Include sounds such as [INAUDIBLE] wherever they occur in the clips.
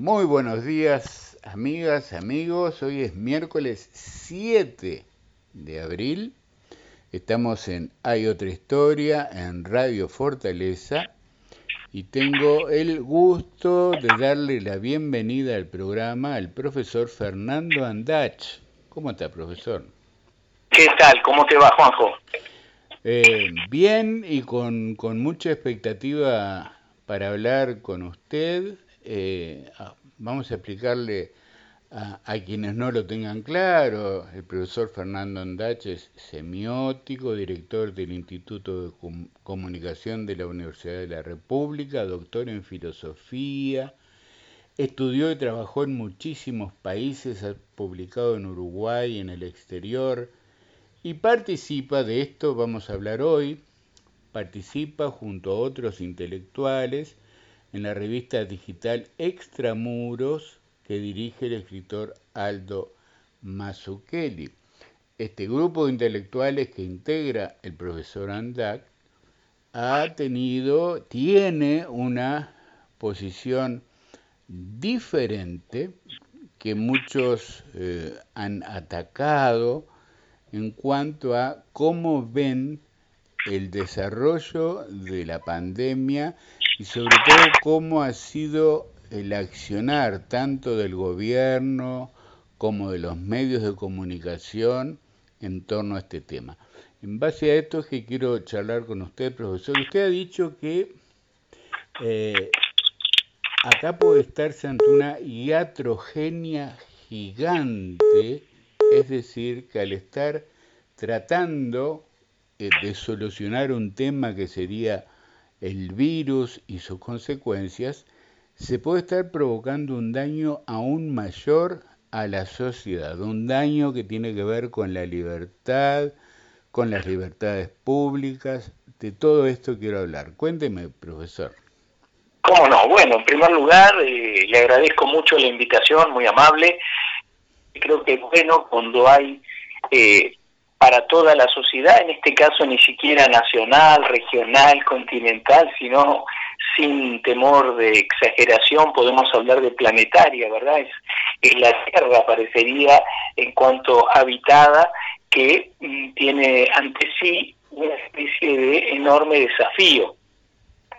Muy buenos días, amigas, amigos. Hoy es miércoles 7 de abril. Estamos en Hay otra historia en Radio Fortaleza y tengo el gusto de darle la bienvenida al programa al profesor Fernando Andach. ¿Cómo está, profesor? ¿Qué tal? ¿Cómo te va, Juanjo? Eh, bien y con, con mucha expectativa para hablar con usted eh, vamos a explicarle a, quienes no lo tengan claro, el profesor Fernando Andache es semiótico, director del Instituto de Comunicación de la Universidad de la República, doctor en filosofía, estudió y trabajó en muchísimos países, ha publicado en Uruguay, en el exterior, y participa, de esto vamos a hablar hoy, participa junto a otros intelectuales en la revista digital Extramuros que dirige el escritor Aldo Mazzucchelli. Este grupo de intelectuales que integra el profesor Andak ha tenido, tiene una posición diferente que muchos eh, han atacado en cuanto a cómo ven el desarrollo de la pandemia y sobre todo cómo ha sido el accionar tanto del gobierno como de los medios de comunicación en torno a este tema. En base a esto es que quiero charlar con usted, profesor. Usted ha dicho que eh, acá puede estarse ante una iatrogenia gigante, es decir, que al estar tratando eh, de solucionar un tema que sería el virus y sus consecuencias, se puede estar provocando un daño aún mayor a la sociedad, un daño que tiene que ver con la libertad, con las libertades públicas, de todo esto quiero hablar. Cuénteme, profesor. ¿Cómo no? Bueno, en primer lugar, eh, le agradezco mucho la invitación, muy amable. Creo que es bueno cuando hay eh, para toda la sociedad, en este caso ni siquiera nacional, regional, continental, sino sin temor de exageración, podemos hablar de planetaria, ¿verdad? Es, la Tierra, parecería, en cuanto habitada, que mm, tiene ante sí una especie de enorme desafío.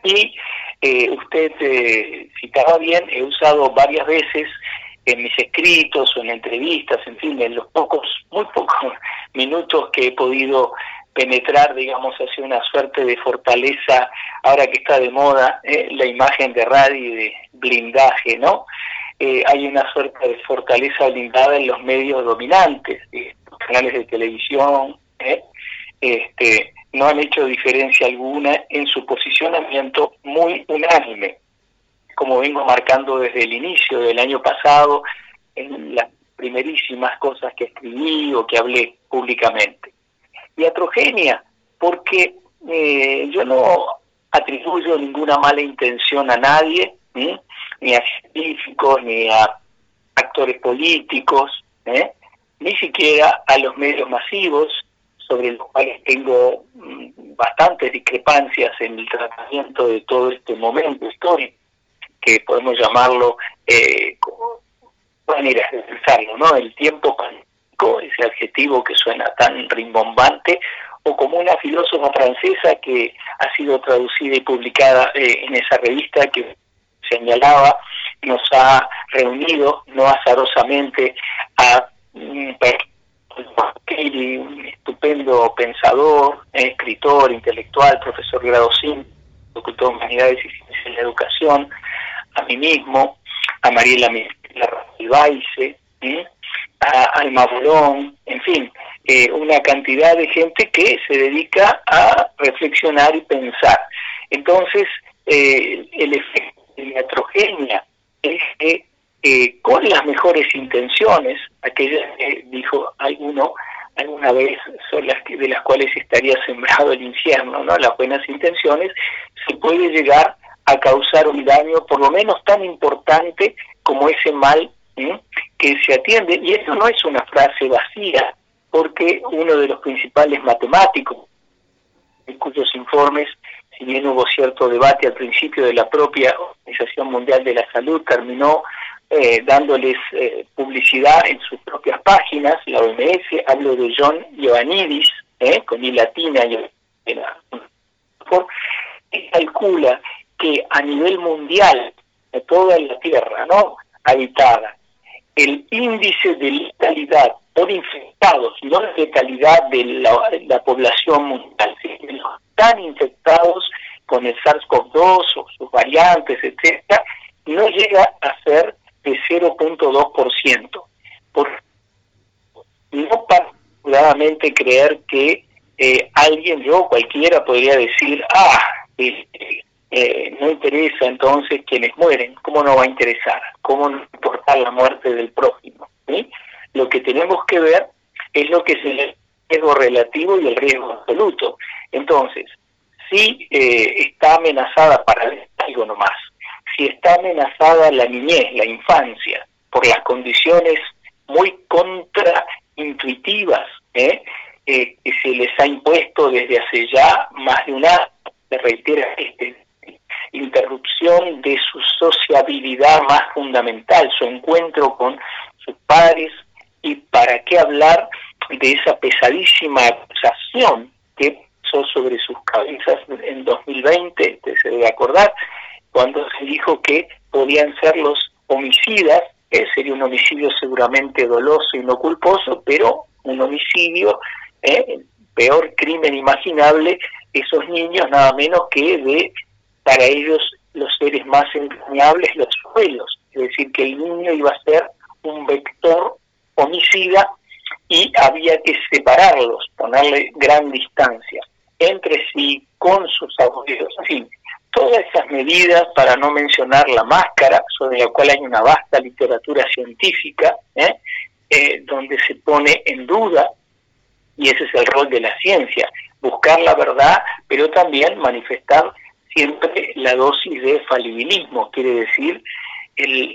Y eh, usted eh, citaba bien, he usado varias veces en mis escritos o en entrevistas, en fin, en los pocos, muy pocos [LAUGHS] minutos que he podido penetrar, digamos, hacia una suerte de fortaleza, ahora que está de moda eh, la imagen de radio y de blindaje, ¿no? Eh, hay una suerte de fortaleza blindada en los medios dominantes, los canales de televisión, ¿eh? este, no han hecho diferencia alguna en su posicionamiento muy unánime como vengo marcando desde el inicio del año pasado en las primerísimas cosas que escribí o que hablé públicamente. Y atrogenia, porque eh, yo no atribuyo ninguna mala intención a nadie, ni a científicos, ni a actores políticos, ¿eh? ni siquiera a los medios masivos, sobre los cuales tengo mm, bastantes discrepancias en el tratamiento de todo este momento histórico que podemos llamarlo, eh, manera de pensarlo, ¿no? El tiempo pandémico, ese adjetivo que suena tan rimbombante, o como una filósofa francesa que ha sido traducida y publicada eh, en esa revista que señalaba, nos ha reunido no azarosamente a un estupendo pensador, escritor, intelectual, profesor grado 5, doctor de Humanidades y Ciencias de la Educación, a mí mismo, a Mariela Baice, a Alma Bolón, en fin, eh, una cantidad de gente que se dedica a reflexionar y pensar. Entonces, eh, el efecto de la heterogénea es que eh, con las mejores intenciones, aquellas que dijo alguno alguna vez son las que, de las cuales estaría sembrado el infierno, ¿no? Las buenas intenciones, se puede llegar a causar un daño por lo menos tan importante como ese mal que se atiende. Y eso no es una frase vacía, porque uno de los principales matemáticos, en cuyos informes, si bien hubo cierto debate al principio de la propia Organización Mundial de la Salud, terminó eh, dándoles eh, publicidad en sus propias páginas, la OMS, hablo de John Ioannidis, eh, con I latina, y calcula que a nivel mundial, de toda la Tierra no habitada, el índice de letalidad por infectados, no de letalidad de la, población mundial, sino están infectados con el SARS-CoV-2 o sus variantes, etcétera, no llega a ser de 0.2%. Por no particularmente creer que eh, alguien, yo cualquiera, podría decir, ah, eh, eh, no interesa entonces quienes mueren, ¿cómo no va a interesar? ¿Cómo no importar la muerte del prójimo? Lo que tenemos que ver es lo que es el riesgo relativo y el riesgo absoluto. Entonces, si está amenazada para algo nomás, si está amenazada la niñez, la infancia, por las condiciones muy contraintuitivas ¿eh? eh, que se les ha impuesto desde hace ya más de un año, se reitera este, interrupción de su sociabilidad más fundamental, su encuentro con sus padres, y para qué hablar de esa pesadísima acusación que pasó sobre sus cabezas en 2020, usted se debe acordar, cuando se dijo que podían ser los homicidas, eh, sería un homicidio seguramente doloso y no culposo, pero un homicidio, eh, peor crimen imaginable, esos niños nada menos que de, para ellos, los seres más entrañables, los suelos, es decir, que el niño iba a ser un vector homicida y había que separarlos, ponerle gran distancia entre sí, con sus abuelos, en fin, todas esas medidas, para no mencionar la máscara, sobre la cual hay una vasta literatura científica, ¿eh? Eh, donde se pone en duda, y ese es el rol de la ciencia, buscar la verdad, pero también manifestar siempre la dosis de falibilismo, quiere decir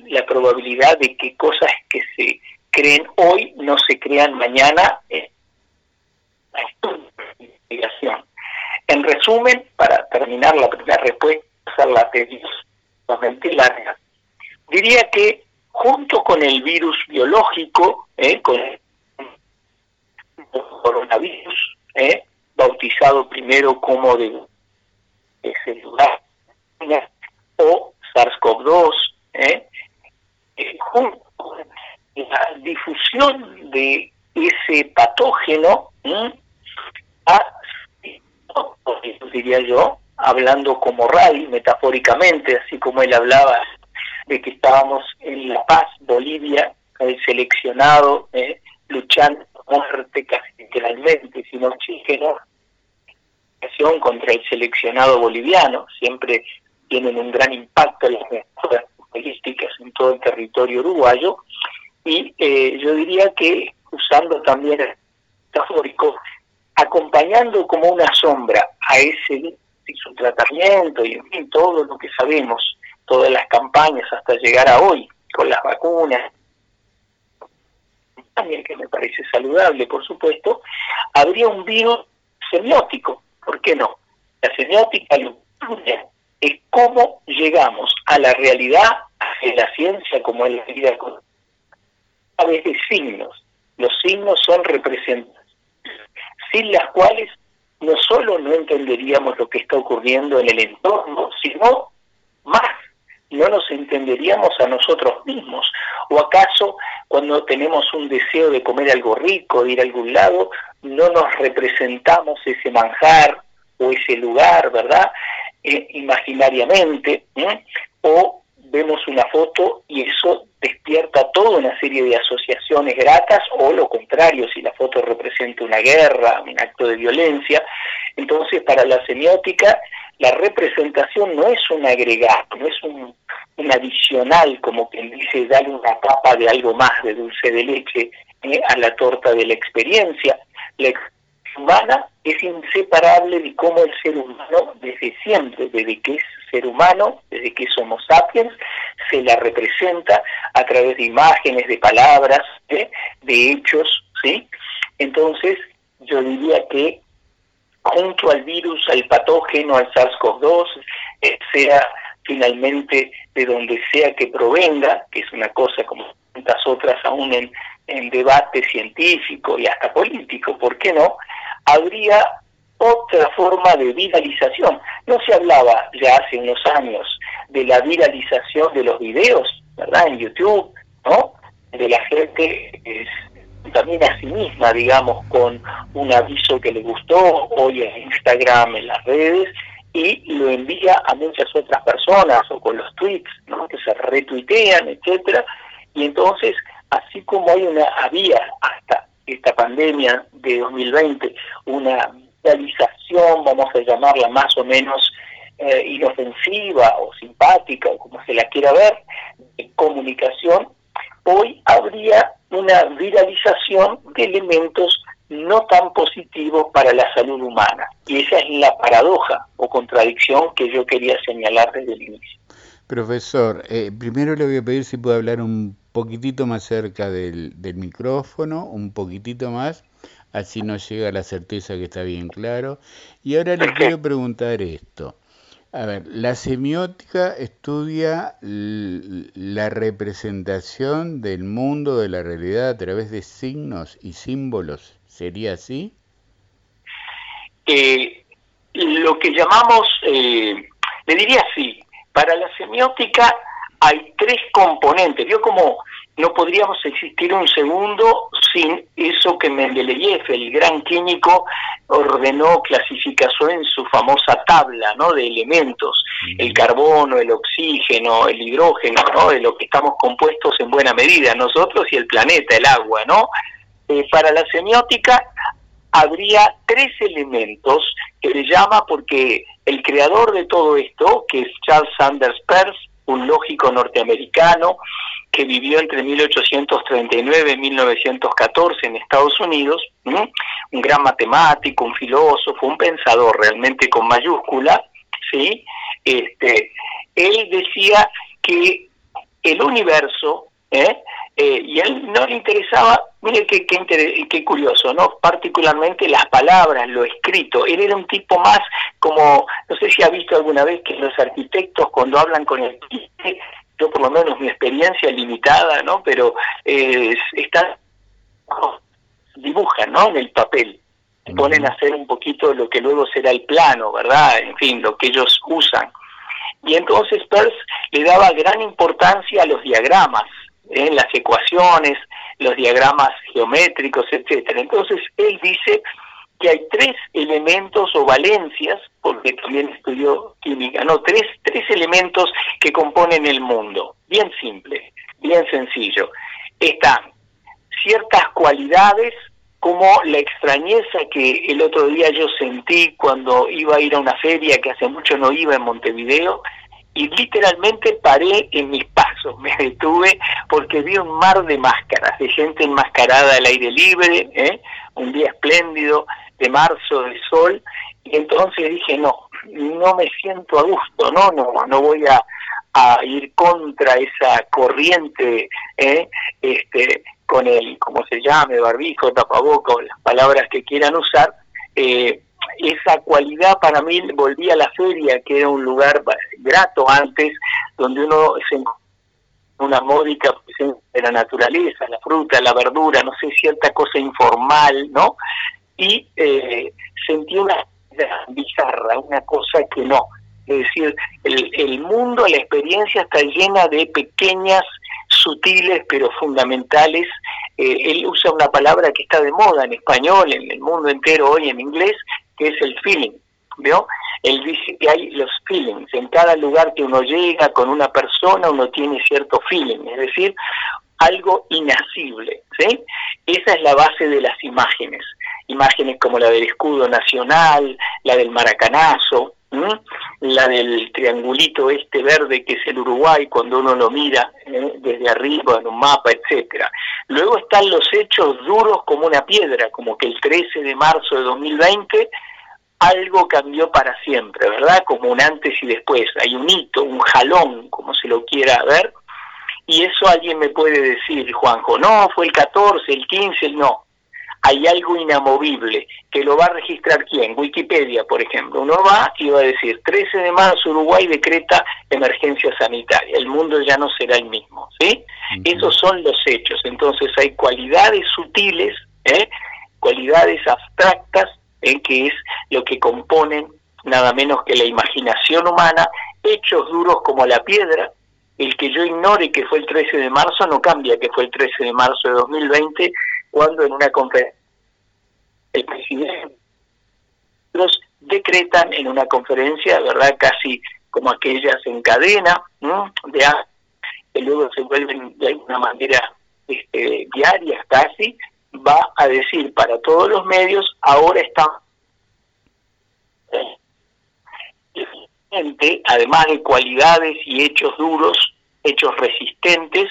la probabilidad de que cosas que se creen hoy no se crean mañana. Eh. En resumen, para terminar la primera respuesta, hacerla tediosamente larga, diría que junto con el virus biológico, eh, con el coronavirus, eh, bautizado primero como de celular o SARS-CoV-2, eh, eh, junto con la difusión de ese patógeno, ha diría yo, hablando como Ray, metafóricamente, así como él hablaba de que estábamos en La Paz, Bolivia, el seleccionado, eh, luchando muerte casi literalmente, sin oxígeno, contra el seleccionado boliviano, siempre tienen un gran impacto las mejoras políticas en todo el territorio uruguayo, y eh, yo diría que usando también el metafórico, acompañando como una sombra a ese y su tratamiento y en todo lo que sabemos, todas las campañas hasta llegar a hoy con las vacunas, que me parece saludable, por supuesto, habría un virus semiótico, ¿por qué no? La semiótica lo es cómo llegamos a la realidad, a la ciencia como es la vida a través de signos. Los signos son representativos sin las cuales no solo no entenderíamos lo que está ocurriendo en el entorno, sino más, no nos entenderíamos a nosotros mismos. ¿O acaso cuando tenemos un deseo de comer algo rico, de ir a algún lado, no nos representamos ese manjar o ese lugar, ¿verdad? Eh, imaginariamente, o vemos una foto y eso despierta toda una serie de asociaciones gratas o lo contrario, si la foto representa una guerra, un acto de violencia. Entonces, para la semiótica, la representación no es un agregado, no es un, adicional, como quien dice, darle una capa de algo más, de dulce de leche, eh, a la torta de la experiencia. La humana es inseparable de cómo el ser humano, desde siempre, desde que es ser humano, desde que somos sapiens, se la representa a través de imágenes, de palabras, ¿eh? de hechos, ¿sí? Entonces, yo diría que junto al virus, al patógeno, al SARS-CoV-2, eh, sea finalmente de donde sea que provenga, que es una cosa como tantas otras aún en, debate científico y hasta político, ¿por qué no? Habría otra forma de viralización. No se hablaba ya hace unos años de la viralización de los videos, ¿verdad? En YouTube, ¿no? De la gente también a sí misma, digamos, con un aviso que le gustó, hoy en Instagram, en las redes, y lo envía a muchas otras personas, o con los tweets, ¿no? Que se retuitean, etcétera, y entonces, así como hay una, había hasta esta pandemia de 2020, una realización, vamos a llamarla más o menos eh, inofensiva o simpática, o como se la quiera ver, de comunicación, hoy habría una viralización de elementos no tan positivos para la salud humana. Y esa es la paradoja o contradicción que yo quería señalar desde el inicio. Profesor, eh, primero le voy a pedir si puede hablar un poquitito más cerca del, del micrófono, un poquitito más, así nos llega la certeza que está bien claro. Y ahora le quiero preguntar esto. A ver, la semiótica estudia la representación del mundo, de la realidad a través de signos y símbolos. ¿Sería así? Eh, lo que llamamos, eh, le diría así, para la semiótica hay tres componentes. Vio como no podríamos existir un segundo sin eso que Mendeleev, el gran químico, ordenó, clasificó en su famosa tabla ¿no? de elementos, el carbono, el oxígeno, el hidrógeno, ¿no? de lo que estamos compuestos en buena medida, nosotros y el planeta, el agua. ¿no? Eh, para la semiótica habría tres elementos que le llama porque el creador de todo esto, que es Charles Sanders Peirce, un lógico norteamericano que vivió entre 1839 y 1914 en Estados Unidos, un gran matemático, un filósofo, un pensador realmente con mayúscula, ¿sí? Este, él decía que el universo, ¿eh? Eh, y a él no le interesaba, mire qué, qué, qué, curioso, ¿no? Particularmente las palabras, lo escrito. Él era un tipo más como, no sé si ha visto alguna vez que los arquitectos cuando hablan con el yo por lo menos mi experiencia limitada, ¿no? Pero eh, están, dibujan, ¿no? En el papel, ponen a hacer un poquito lo que luego será el plano, ¿verdad? En fin, lo que ellos usan. Y entonces Peirce le daba gran importancia a los diagramas, las ecuaciones, los diagramas geométricos, etcétera. Entonces él dice que hay tres elementos o valencias, porque también estudió química, no, tres, tres elementos que componen el mundo. Bien simple, bien sencillo. Están ciertas cualidades como la extrañeza que el otro día yo sentí cuando iba a ir a una feria que hace mucho no iba en Montevideo y literalmente paré en mis pasos, [LAUGHS] me detuve porque vi un mar de máscaras, de gente enmascarada al aire libre, ¿eh? un día espléndido de marzo de sol, y entonces dije, no, no me siento a gusto, no, no, no voy a, ir contra esa corriente, ¿eh? este, con el, como se llame, barbijo, tapaboca, o las palabras que quieran usar, eh, esa cualidad para mí volví a la feria, que era un lugar grato antes, donde uno se una módica presencia de la naturaleza, la fruta, la verdura, no sé, cierta cosa informal, ¿no? Y eh, sentí una bizarra, una cosa que no. Es decir, el, el mundo, la experiencia está llena de pequeñas, sutiles, pero fundamentales. Eh, él usa una palabra que está de moda en español, en el mundo entero hoy en inglés, que es el feeling, ¿vio? Él dice que hay los feelings, en cada lugar que uno llega con una persona uno tiene cierto feeling, es decir, algo inasible, ¿sí? Esa es la base de las imágenes, imágenes como la del escudo nacional, la del maracanazo, la del triangulito este verde que es el Uruguay cuando uno lo mira ¿eh? desde arriba en un mapa, etcétera. Luego están los hechos duros como una piedra, como que el 13 de marzo de 2020 algo cambió para siempre, ¿verdad? Como un antes y después. Hay un hito, un jalón, como se lo quiera ver. Y eso alguien me puede decir, Juanjo, no, fue el 14, el 15, el no. hay algo inamovible, que lo va a registrar quién, Wikipedia, por ejemplo. Uno va y va a decir, 13 de marzo Uruguay decreta emergencia sanitaria, el mundo ya no será el mismo, ¿sí? Esos son los hechos, entonces hay cualidades sutiles, ¿eh? cualidades abstractas, en que es lo que componen nada menos que la imaginación humana, hechos duros como la piedra, el que yo ignore que fue el 13 de marzo no cambia que fue el 13 de marzo de 2020, cuando en una conferencia el presidente los decretan en una conferencia, ¿verdad? Casi como aquellas en cadena, ¿no? de que luego se vuelven de alguna manera este, diarias casi, va a decir para todos los medios, ahora está además de cualidades y hechos duros, hechos resistentes,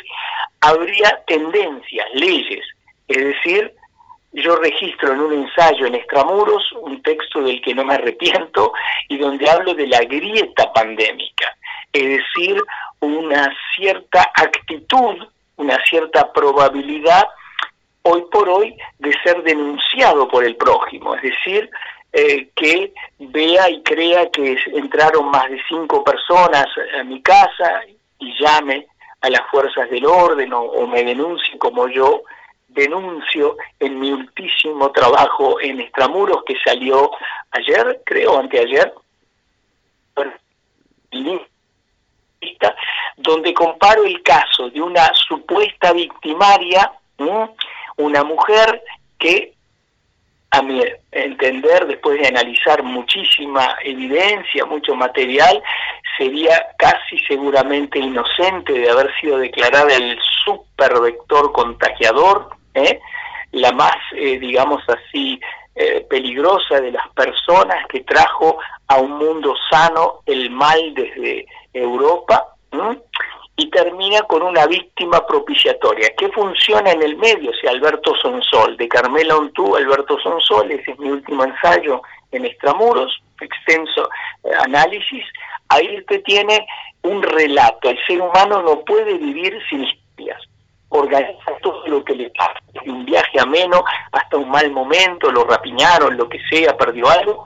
habría tendencias, leyes. Es decir, yo registro en un ensayo en Extramuros un texto del que no me arrepiento y donde hablo de la grieta pandémica, es decir, una cierta actitud, una cierta probabilidad hoy por hoy de ser denunciado por el prójimo, es decir, eh, que vea y crea que entraron más de cinco personas a mi casa y llame a las fuerzas del orden o, me denuncie como yo denuncio en mi ultísimo trabajo en Extramuros que salió ayer, creo, anteayer, donde comparo el caso de una supuesta victimaria, una mujer que a mi entender, después de analizar muchísima evidencia, mucho material, sería casi seguramente inocente de haber sido declarada el supervector contagiador, ¿eh? la más, eh, digamos así, eh, peligrosa de las personas que trajo a un mundo sano el mal desde Europa y termina con una víctima propiciatoria. ¿Qué funciona en el medio? Si Alberto Sonsol, de Carmela Ontú, Alberto Sonsol, ese es mi último ensayo en Extramuros, extenso eh, análisis, ahí usted tiene un relato. El ser humano no puede vivir sin historias. Organiza todo lo que le pasa, un viaje ameno hasta un mal momento, lo rapiñaron, lo que sea, perdió algo,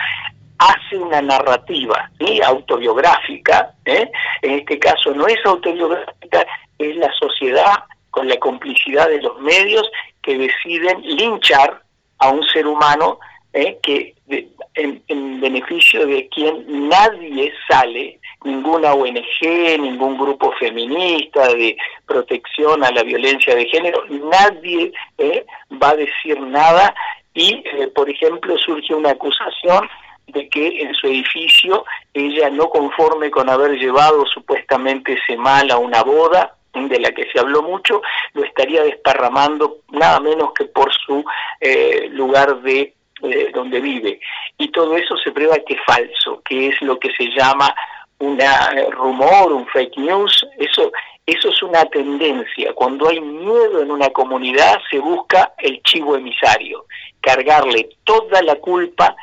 hace una narrativa autobiográfica, ¿eh? en este caso no es autobiográfica, es la sociedad con la complicidad de los medios que deciden linchar a un ser humano ¿eh? que en, en, beneficio de quien nadie sale, ninguna ONG, ningún grupo feminista de protección a la violencia de género, nadie ¿eh? va a decir nada y, por ejemplo, surge una acusación de que en su edificio ella no conforme con haber llevado supuestamente ese mal a una boda, de la que se habló mucho, lo estaría desparramando nada menos que por su eh, lugar de eh, donde vive. Y todo eso se prueba que es falso, que es lo que se llama un eh, rumor, un fake news, eso, eso es una tendencia. Cuando hay miedo en una comunidad se busca el chivo emisario, cargarle toda la culpa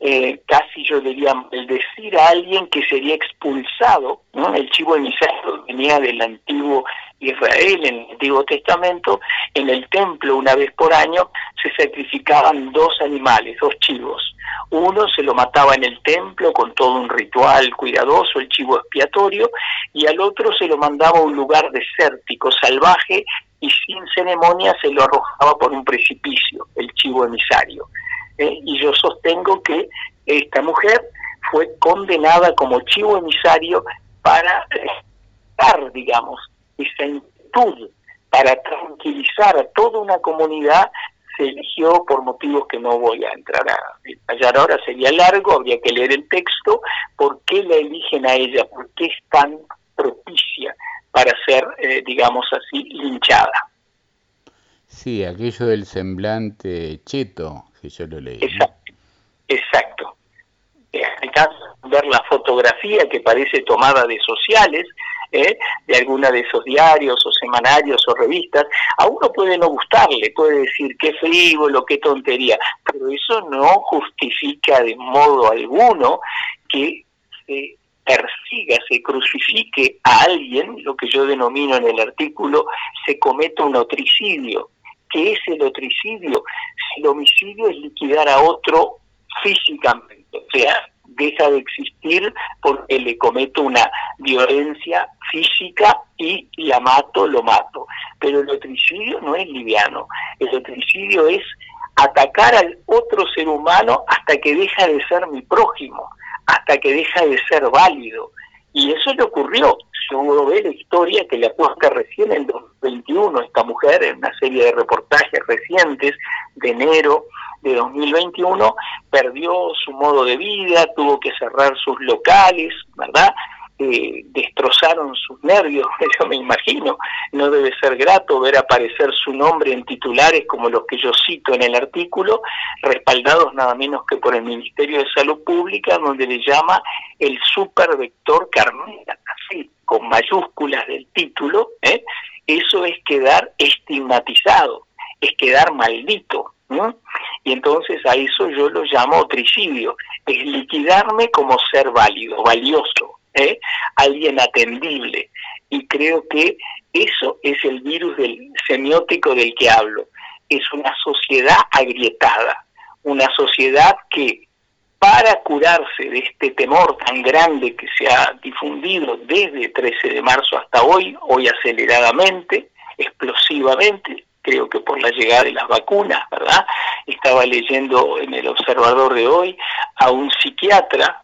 eh, casi yo diría, el decir a alguien que sería expulsado, el chivo emisario venía del antiguo Israel, en el Antiguo Testamento, en el templo una vez por año se sacrificaban dos animales, dos chivos. Uno se lo mataba en el templo con todo un ritual cuidadoso, el chivo expiatorio, y al otro se lo mandaba a un lugar desértico, salvaje, y sin ceremonia se lo arrojaba por un precipicio, el chivo emisario. ¿eh? y yo sostengo que esta mujer fue condenada como chivo emisario para dar, digamos, esa inquietud, para tranquilizar a toda una comunidad, se eligió por motivos que no voy a entrar a detallar ahora, sería largo, habría que leer el texto, por qué la eligen a ella, por qué es tan propicia para ser, eh, digamos así, linchada. Sí, aquello del semblante cheto, que yo lo leí. Exacto. Exacto. ver la fotografía que parece tomada de sociales, ¿eh? de alguna de esos diarios o semanarios o revistas, a uno puede no gustarle, puede decir qué frívolo, qué tontería, pero eso no justifica de modo alguno que se persiga, se crucifique a alguien, lo que yo denomino en el artículo, se cometa un otricidio ¿Qué es el otricidio? El homicidio es liquidar a otro físicamente, o sea, deja de existir porque le cometo una violencia física y la mato, lo mato. Pero el otricidio no es liviano, el otricidio es atacar al otro ser humano hasta que deja de ser mi prójimo, hasta que deja de ser válido. Y eso le ocurrió. Si uno ve la historia que le apuesta recién en 2021, esta mujer, en una serie de reportajes recientes de enero de 2021, perdió su modo de vida, tuvo que cerrar sus locales, ¿verdad? Eh, destrozaron sus nervios, [LAUGHS] yo me imagino, no debe ser grato ver aparecer su nombre en titulares como los que yo cito en el artículo, respaldados nada menos que por el Ministerio de Salud Pública, donde le llama el supervector carnera, así, con mayúsculas del título, ¿eh? eso es quedar estigmatizado, es quedar maldito. Y entonces a eso yo lo llamo otricidio, es liquidarme como ser válido, valioso, ¿eh? alguien atendible. Y creo que eso es el virus del semiótico del que hablo. Es una sociedad agrietada, una sociedad que para curarse de este temor tan grande que se ha difundido desde 13 de marzo hasta hoy, hoy aceleradamente, explosivamente, creo que por la llegada de las vacunas, ¿verdad? Estaba leyendo en el observador de hoy a un psiquiatra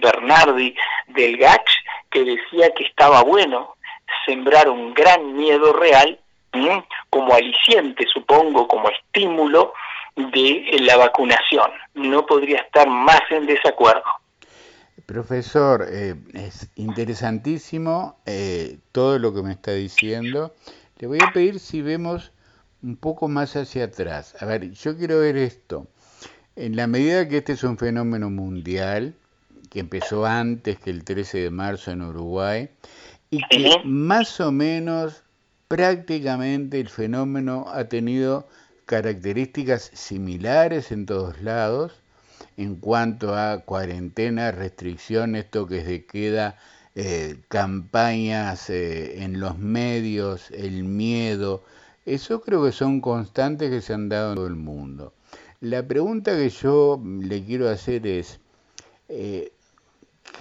Bernardi del Gach, que decía que estaba bueno sembrar un gran miedo real como aliciente, supongo, como estímulo de la vacunación. No podría estar más en desacuerdo. Profesor, eh, es interesantísimo eh, todo lo que me está diciendo. Le voy a pedir si vemos un poco más hacia atrás. A ver, yo quiero ver esto. En la medida que este es un fenómeno mundial, que empezó antes que el 13 de marzo en Uruguay y que más o menos prácticamente el fenómeno ha tenido características similares en todos lados en cuanto a cuarentena, restricciones, toques de queda, eh, campañas eh, en los medios, el miedo, eso creo que son constantes que se han dado en todo el mundo. La pregunta que yo le quiero hacer es, eh,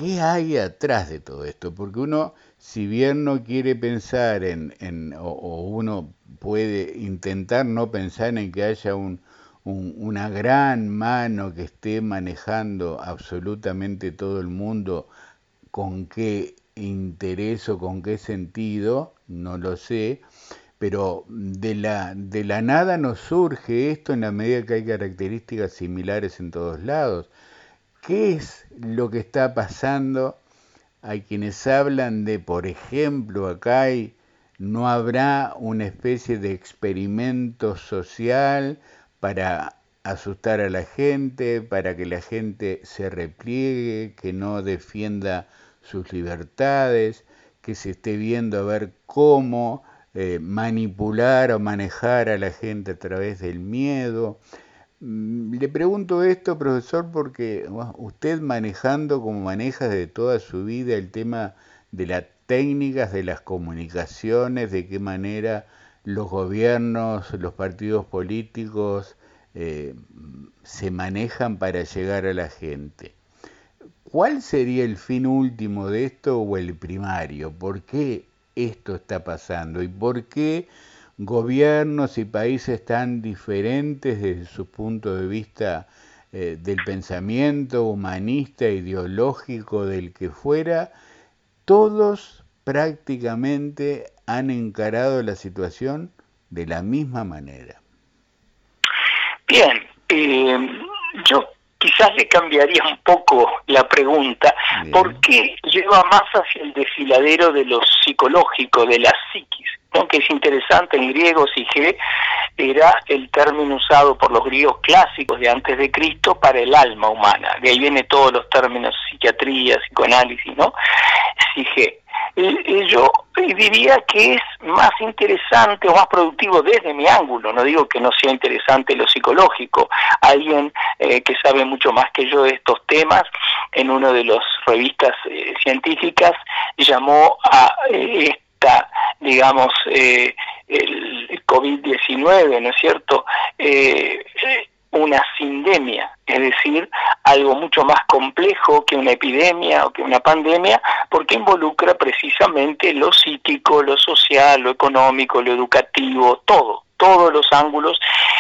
¿qué hay atrás de todo esto? Porque uno, si bien no quiere pensar en, o, uno puede intentar no pensar en que haya un, una gran mano que esté manejando absolutamente todo el mundo, con qué interés o con qué sentido, no lo sé, pero de la, de la nada nos surge esto en la medida que hay características similares en todos lados. ¿Qué es lo que está pasando? Hay quienes hablan de, por ejemplo, acá no habrá una especie de experimento social para asustar a la gente, para que la gente se repliegue, que no defienda sus libertades, que se esté viendo a ver cómo eh, manipular o manejar a la gente a través del miedo. Mm, le pregunto esto, profesor, porque usted manejando como maneja de toda su vida el tema de las técnicas de las comunicaciones, de qué manera los gobiernos, los partidos políticos eh, se manejan para llegar a la gente. ¿Cuál sería el fin último de esto o el primario? ¿Por qué esto está pasando? ¿Y por qué gobiernos y países tan diferentes desde su punto de vista eh, del pensamiento humanista, ideológico, del que fuera, todos prácticamente han encarado la situación de la misma manera. Bien, eh, yo quizás le cambiaría un poco la pregunta, ¿por qué lleva más hacia el desfiladero de lo psicológico, de la psiquis? que es interesante, en griego sige era el término usado por los griegos clásicos de antes de Cristo para el alma humana. De ahí viene todos los términos psiquiatría, psicoanálisis, ¿no? Sige. Yo diría que es más interesante o más productivo desde mi ángulo, no digo que no sea interesante lo psicológico. Alguien eh, que sabe mucho más que yo de estos temas, en una de las revistas eh, científicas, llamó a eh, digamos, eh, el COVID-19, ¿no es cierto? Eh, una sindemia, es decir, algo mucho más complejo que una epidemia o que una pandemia, porque involucra precisamente lo psíquico, lo social, lo económico, lo educativo, todo, todos los ángulos.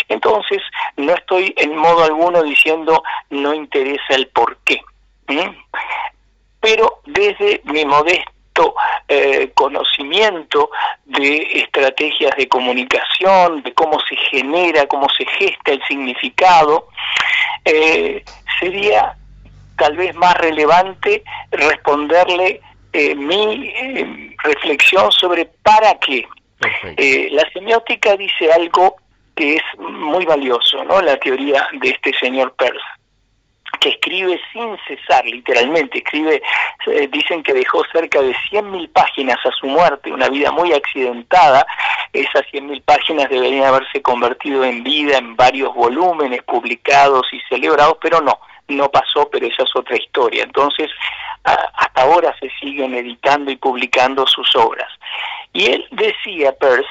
Entonces, no estoy en modo alguno diciendo no interesa el por qué. Pero desde mi modesto eh, conocimiento de estrategias de comunicación, de cómo se genera, cómo se gesta el significado, eh, sería tal vez más relevante responderle eh, mi reflexión sobre para qué. la semiótica dice algo que es muy valioso, ¿no? La teoría de este señor Peirce que escribe sin cesar, literalmente, escribe, eh, dicen que dejó cerca de 100.000 páginas a su muerte, una vida muy accidentada, esas 100.000 páginas deberían haberse convertido en vida en varios volúmenes publicados y celebrados, pero no, no pasó, pero esa es otra historia. Entonces, hasta ahora se siguen editando y publicando sus obras. Y él decía, Peirce,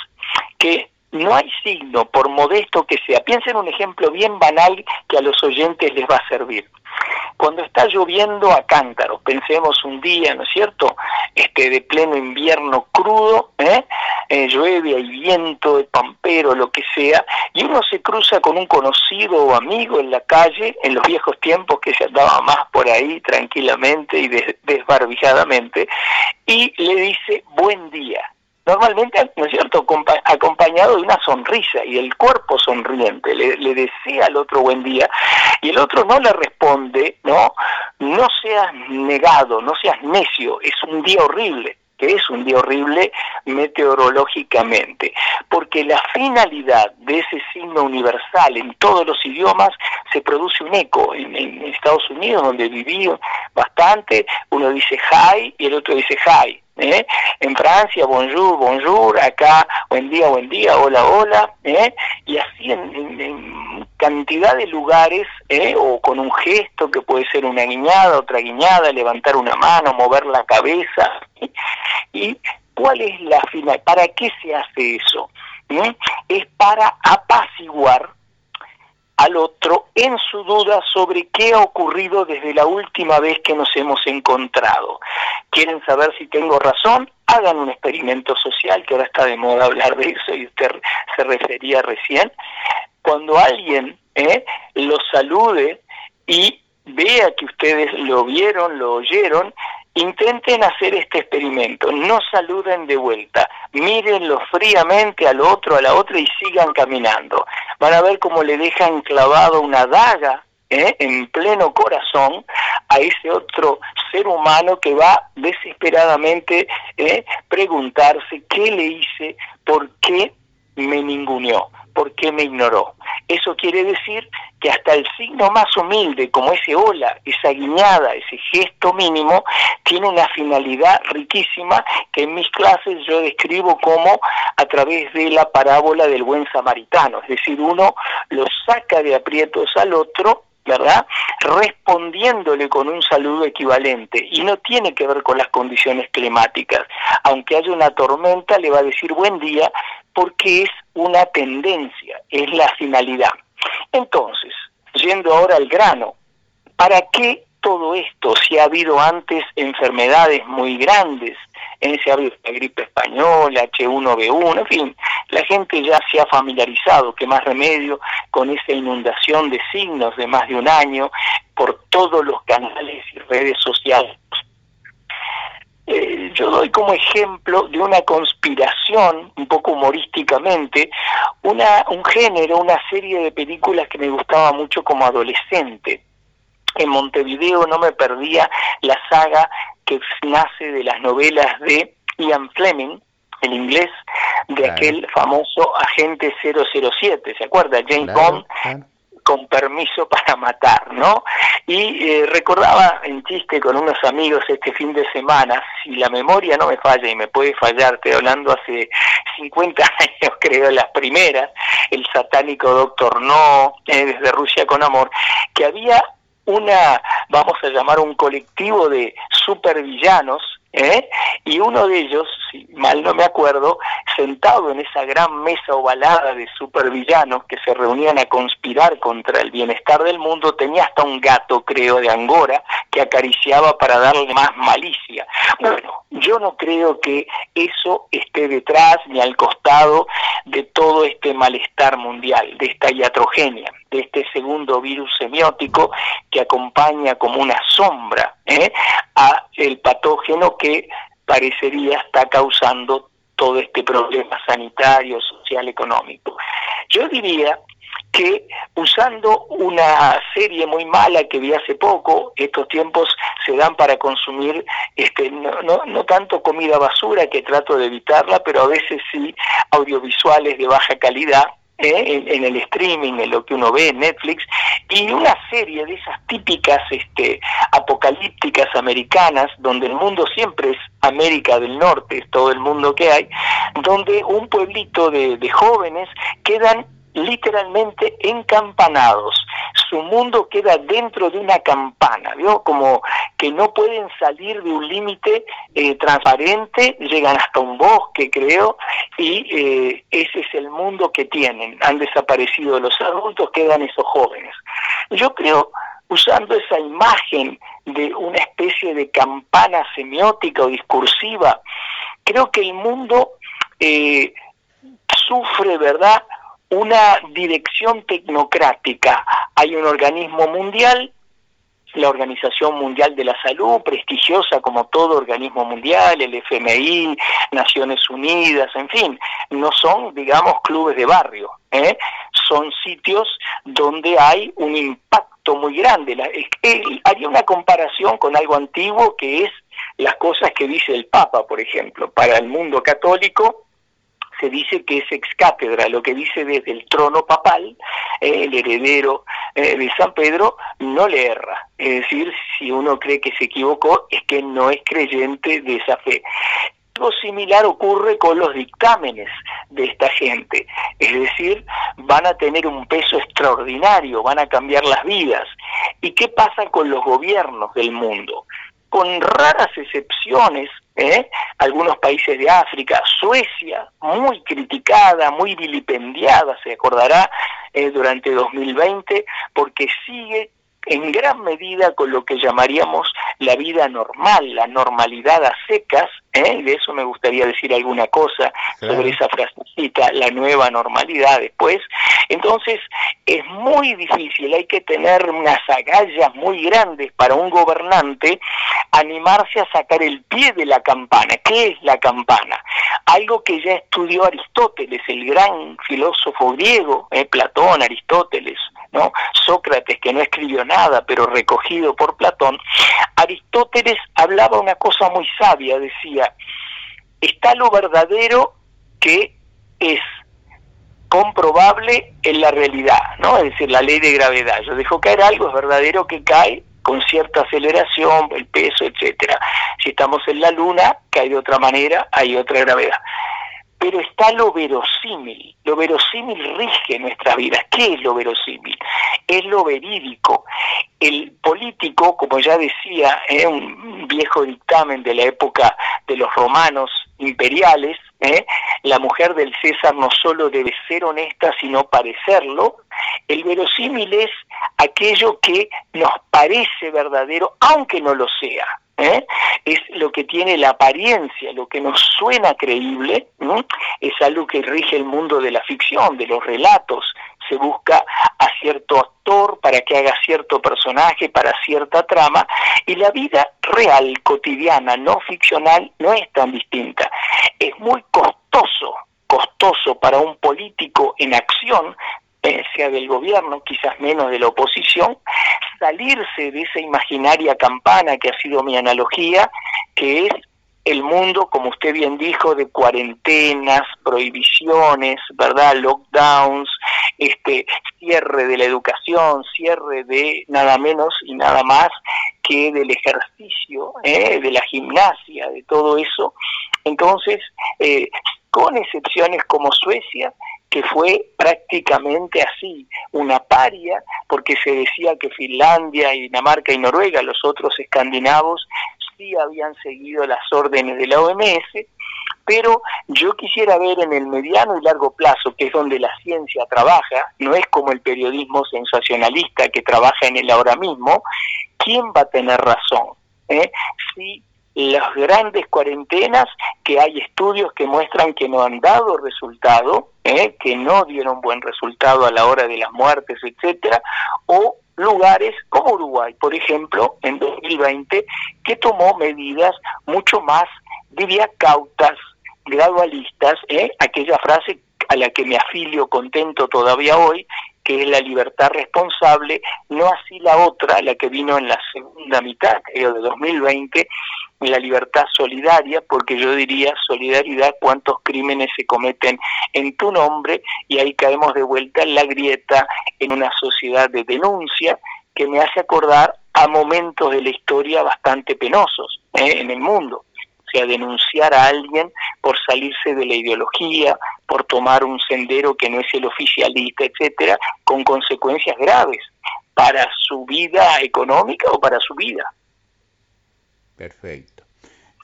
que no hay signo, por modesto que sea. Piensen un ejemplo bien banal que a los oyentes les va a servir. Cuando está lloviendo a cántaros, pensemos un día, ¿no es cierto? Este de pleno invierno crudo, ¿eh? Eh, llueve, hay viento, de pampero, lo que sea, y uno se cruza con un conocido o amigo en la calle, en los viejos tiempos que se andaba más por ahí tranquilamente y desbarbijadamente, y le dice buen día normalmente, ¿no es cierto?, acompañado de una sonrisa y el cuerpo sonriente, le, le, desea al otro buen día y el otro no le responde, ¿no? No seas negado, no seas necio, es un día horrible que es un día horrible meteorológicamente, porque la finalidad de ese signo universal en todos los idiomas se produce un eco. En, en Estados Unidos, donde viví bastante, uno dice hi y el otro dice hi. ¿Eh? En Francia, bonjour, bonjour, acá, buen día, buen día, hola, hola, ¿eh? y así en, cantidad de lugares, ¿eh? o con un gesto que puede ser una guiñada, otra guiñada, levantar una mano, mover la cabeza. ¿Y cuál es la final? ¿Para qué se hace eso? Es para apaciguar al otro en su duda sobre qué ha ocurrido desde la última vez que nos hemos encontrado. ¿Quieren saber si tengo razón? Hagan un experimento social, que ahora está de moda hablar de eso y usted se refería recién. Cuando alguien eh, lo salude y vea que ustedes lo vieron, lo oyeron, Intenten hacer este experimento, no saluden de vuelta, mírenlo fríamente al otro, a la otra y sigan caminando. Van a ver cómo le dejan clavado una daga ¿eh? en pleno corazón a ese otro ser humano que va desesperadamente ¿eh? preguntarse qué le hice, por qué me ninguneó, por qué me ignoró. Eso quiere decir que hasta el signo más humilde, como ese hola, esa guiñada, ese gesto mínimo, tiene una finalidad riquísima que en mis clases yo describo como a través de la parábola del buen samaritano, es decir, uno lo saca de aprietos al otro ¿verdad? Respondiéndole con un saludo equivalente. Y no tiene que ver con las condiciones climáticas. Aunque haya una tormenta, le va a decir buen día porque es una tendencia, es la finalidad. Entonces, yendo ahora al grano, ¿para qué todo esto si ha habido antes enfermedades muy grandes? En ese habido la gripe española, H1B1, en fin, la gente ya se ha familiarizado, que más remedio con esa inundación de signos de más de un año por todos los canales y redes sociales eh, yo doy como ejemplo de una conspiración, un poco humorísticamente, una, un género, una serie de películas que me gustaba mucho como adolescente. En Montevideo no me perdía la saga que nace de las novelas de Ian Fleming, en inglés, de aquel famoso agente 007, ¿se acuerda? James Bond, con permiso para matar, ¿no? Y eh, recordaba en chiste con unos amigos este fin de semana, si la memoria no me falla y me puede fallar, estoy hablando hace 50 [LAUGHS] años creo, las primeras, el satánico Doctor No, eh, desde Rusia con Amor, que había una, vamos a llamar un colectivo de supervillanos ¿eh? y uno de ellos, si mal no me acuerdo, sentado en esa gran mesa ovalada de supervillanos que se reunían a conspirar contra el bienestar del mundo, tenía hasta un gato, creo, de Angora, que acariciaba para darle más malicia. Bueno, yo no creo que eso esté detrás ni al costado de todo este malestar mundial, de esta iatrogenia, de este segundo virus semiótico que acompaña como una sombra ¿eh? a el patógeno que parecería está causando todo este problema sanitario, social, económico. Yo diría que usando una serie muy mala que vi hace poco, estos tiempos se dan para consumir este, no, no, no tanto comida basura, que trato de evitarla, pero a veces sí audiovisuales de baja calidad, ¿eh? en, el streaming, en lo que uno ve en Netflix, y una serie de esas típicas este, apocalípticas americanas, donde el mundo siempre es América del Norte, es todo el mundo que hay, donde un pueblito de, de jóvenes quedan literalmente encampanados. Su mundo queda dentro de una campana, ¿vio? Como que no pueden salir de un límite eh, transparente, llegan hasta un bosque, creo, y eh, ese es el mundo que tienen. Han desaparecido los adultos, quedan esos jóvenes. Yo creo, usando esa imagen de una especie de campana semiótica o discursiva, creo que el mundo eh, sufre, ¿verdad?, una dirección tecnocrática. Hay un organismo mundial, la Organización Mundial de la Salud, prestigiosa como todo organismo mundial, el FMI, Naciones Unidas, en fin, no son, digamos, clubes de barrio, ¿eh? son sitios donde hay un impacto muy grande. haría una comparación con algo antiguo que es las cosas que dice el Papa, por ejemplo, para el mundo católico se dice que es ex cátedra, lo que dice desde el trono papal, eh, el heredero eh, de San Pedro, no le erra. Es decir, si uno cree que se equivocó, es que no es creyente de esa fe. Algo similar ocurre con los dictámenes de esta gente, es decir, van a tener un peso extraordinario, van a cambiar las vidas. ¿Y qué pasa con los gobiernos del mundo? Con raras excepciones, ¿eh? algunos países de África, Suecia, muy criticada, muy vilipendiada, se acordará, eh, durante 2020, porque sigue en gran medida con lo que llamaríamos la vida normal, la normalidad a secas, ¿eh? y de eso me gustaría decir alguna cosa sobre esa frasecita, la nueva normalidad después. Entonces, es muy difícil, hay que tener unas agallas muy grandes para un gobernante animarse a sacar el pie de la campana. ¿Qué es la campana? Algo que ya estudió Aristóteles, el gran filósofo griego, ¿eh? Platón, Aristóteles, ¿no? Sócrates, que no escribió nada, pero recogido por Platón, Aristóteles hablaba una cosa muy sabia, decía, está lo verdadero que es comprobable en la realidad, ¿no? Es decir, la ley de gravedad. Yo dejo caer algo, es verdadero que cae con cierta aceleración, el peso, etcétera. Si estamos en la luna, cae de otra manera, hay otra gravedad pero está lo verosímil. Lo verosímil rige nuestras vidas. ¿Qué es lo verosímil? Es lo verídico. El político, como ya decía, ¿eh? un viejo dictamen de la época de los romanos imperiales, ¿eh? la mujer del César no solo debe ser honesta, sino parecerlo. El verosímil es aquello que nos parece verdadero, aunque no lo sea. ¿Eh? es lo que tiene la apariencia, lo que nos suena creíble, es algo que rige el mundo de la ficción, de los relatos. Se busca a cierto actor para que haga cierto personaje, para cierta trama, y la vida real, cotidiana, no ficcional, no es tan distinta. Es muy costoso costoso para un político en acción sea del gobierno, quizás menos de la oposición, salirse de esa imaginaria campana que ha sido mi analogía, que es el mundo, como usted bien dijo, de cuarentenas, prohibiciones, ¿verdad? Lockdowns, este cierre de la educación, cierre de nada menos y nada más que del ejercicio, ¿eh? de la gimnasia, de todo eso. Entonces, eh, con excepciones como Suecia, que fue prácticamente así, una paria, porque se decía que Finlandia, Dinamarca y Noruega, los otros escandinavos, sí habían seguido las órdenes de la OMS, pero yo quisiera ver en el mediano y largo plazo, que es donde la ciencia trabaja, no es como el periodismo sensacionalista que trabaja en el ahora mismo, quién va a tener razón. ¿Eh? Si las grandes cuarentenas, que hay estudios que muestran que no han dado resultado, ¿eh? que no dieron buen resultado a la hora de las muertes, etcétera, o lugares como Uruguay, por ejemplo, en 2020, que tomó medidas mucho más, diría, cautas, gradualistas, ¿eh? aquella frase a la que me afilio contento todavía hoy, que es la libertad responsable, no así la otra, la que vino en la segunda mitad, creo, de 2020, la libertad solidaria, porque yo diría solidaridad, cuántos crímenes se cometen en tu nombre, y ahí caemos de vuelta en la grieta, en una sociedad de denuncia, que me hace acordar a momentos de la historia bastante penosos ¿eh? en el mundo sea, denunciar a alguien por salirse de la ideología, por tomar un sendero que no es el oficialista, etcétera, con consecuencias graves para su vida económica o para su vida. Perfecto.